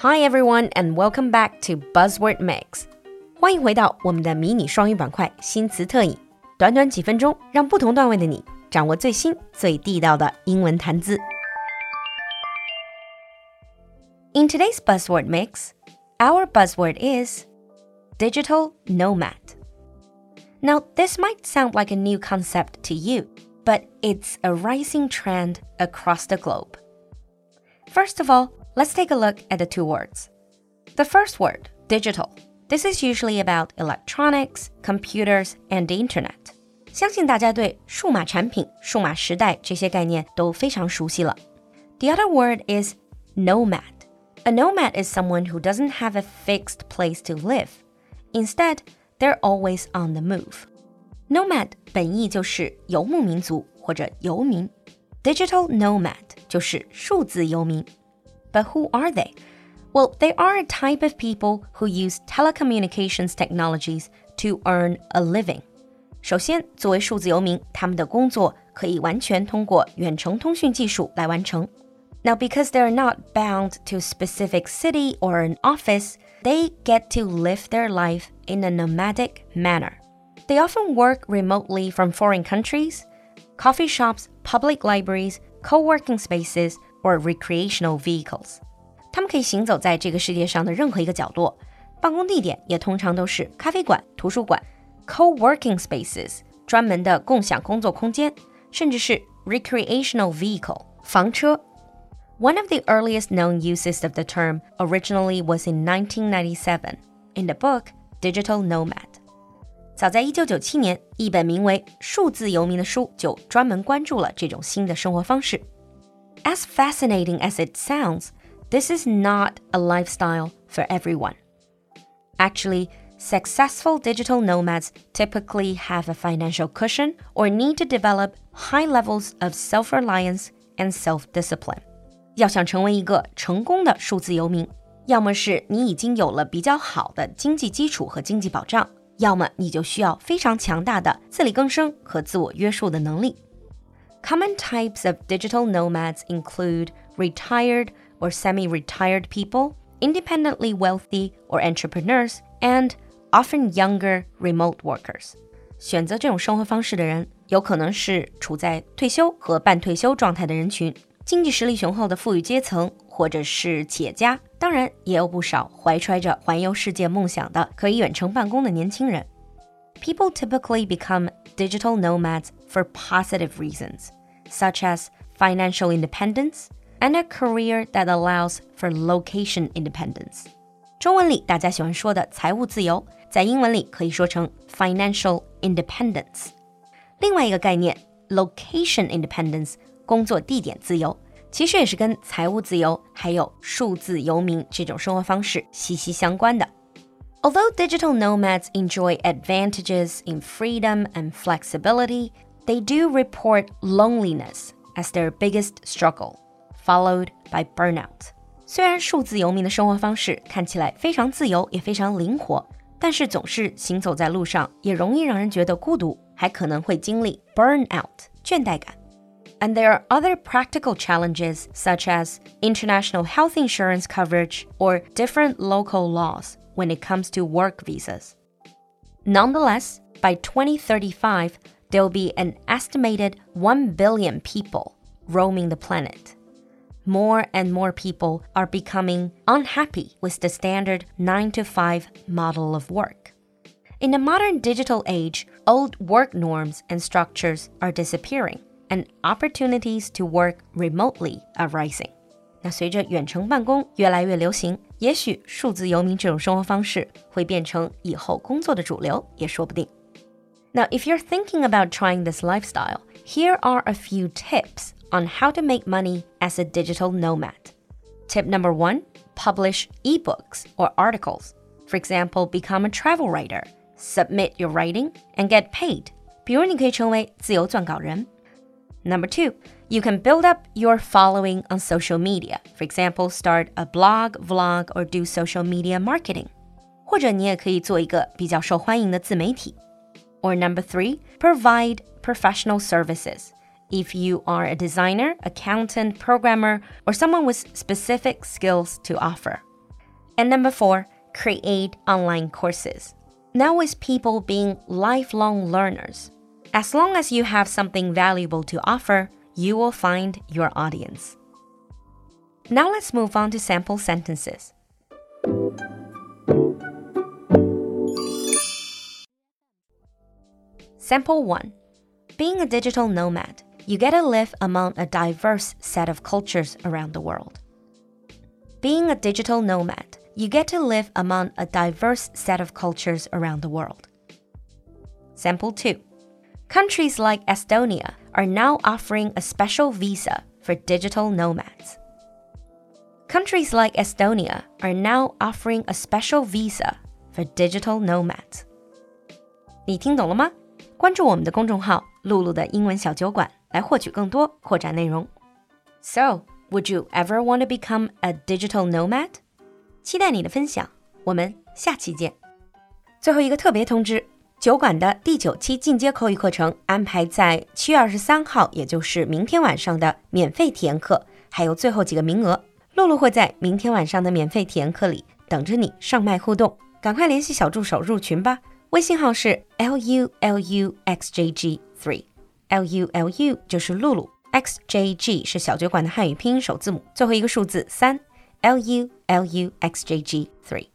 Hi everyone, and welcome back to Buzzword Mix. 欢迎回到我们的迷你双语板块新词特饮。短短几分钟，让不同段位的你掌握最新、最地道的英文谈资。In today's buzzword mix, our buzzword is digital nomad. Now, this might sound like a new concept to you, but it's a rising trend across the globe. First of all, let's take a look at the two words. The first word, digital. This is usually about electronics, computers, and the internet. 相信大家对数码产品、数码时代这些概念都非常熟悉了。The other word is nomad. A nomad is someone who doesn't have a fixed place to live. Instead, they're always on the move. Nomad 本意就是游牧民族或者游民，digital nomad 就是数字游民。But who are they? Well, they are a type of people who use telecommunications technologies to earn a living. 首先，作为数字游民，他们的工作可以完全通过远程通讯技术来完成。Now, because they're not bound to a specific city or an office, they get to live their life in a nomadic manner. They often work remotely from foreign countries, coffee shops, public libraries, co working spaces, or recreational vehicles. 他们可以行走在这个世界上的任何一个角落，办公地点也通常都是咖啡馆、图书馆。co-working spaces 专门的共享工作空间，甚至是 recreational vehicle 房车。One of the earliest known uses of the term originally was in 1997 in the book Digital Nomad。 早在1997年，一本名为《数字游民》的书就专门关注了这种新的生活方式。As fascinating as it sounds, this is not a lifestyle for everyone. Actually, Successful digital nomads typically have a financial cushion or need to develop high levels of self reliance and self discipline. 要想成为一个成功的数字游民，要么是你已经有了比较好的经济基础和经济保障， 要么你就需要非常强大的自力更生和自我约束的能力。Common types of digital nomads include retired or semi retired people, independently wealthy or entrepreneurs, and often younger remote workers. 选择这种生活方式的人，有可能是处在退休和半退休状态的人群，经济实力雄厚的富裕阶层，或者是企业家。 当然，也有不少怀揣着环游世界梦想的可以远程办公的年轻人。People typically become digital nomads for positive reasons, such as financial independence and a career that allows for location independence. 中文里大家喜欢说的财务自由，在英文里可以说成 financial independence。另外一个概念 location independence，工作地点自由， 其实也是跟财务自由还有数字游民这种生活方式息息相关的。Although digital nomads enjoy advantages in freedom and flexibility, they do report loneliness as their biggest struggle, followed by burnout. 虽然数字游民的生活方式看起来非常自由，也非常灵活，但是总是行走在路上，也容易让人觉得孤独，还可能会经历 burnout 倦怠感。 And there are other practical challenges such as international health insurance coverage or different local laws when it comes to work visas. Nonetheless, by 2035, there will be an estimated 1 billion people roaming the planet more and more people are becoming unhappy with the standard 9 to 5 model of work. In the modern digital age, old work norms and structures are disappearing, and opportunities to work remotely are rising. 那随着远程办公越来越流行，也许数字游民这种生活方式会变成以后工作的主流，也说不定。Now, if you're thinking about trying this lifestyle, here are a few tips on how to make money as a digital nomad. Tip number one publish ebooks or articles. For example, become a travel writer, submit your writing, and get paid. Number two, you can build up your following on social media. For example, start a blog, vlog, or do social media marketing. Or number three, provide professional services if you are a designer, accountant, programmer, or someone with specific skills to offer. And number four, create online courses. Now, with people being lifelong learners, as long as you have something valuable to offer, you will find your audience. Now, let's move on to sample sentences. Sample 1 Being a digital nomad, you get to live among a diverse set of cultures around the world. Being a digital nomad, you get to live among a diverse set of cultures around the world. Sample 2 Countries like Estonia are now offering a special visa for digital nomads. Countries like Estonia are now offering a special visa for digital nomads. 你听懂了吗？关注我们的公众号“露露的英文小酒馆”来获取更多扩展内容。So, would you ever want to become a digital nomad？期待你的分享，我们下期见。最后一个特别通知： 酒馆的第九期进阶口语课程安排在七月二十三号，也就是明天晚上的免费体验课，还有最后几个名额。露露会在明天晚上的免费体验课里等着你上麦互动，赶快联系小助手入群吧。微信号是 l u l u x j g three，l u l u 就是露露，x j g 是小酒馆的汉语拼音首字母，最后一个数字三，l u l u x j g three。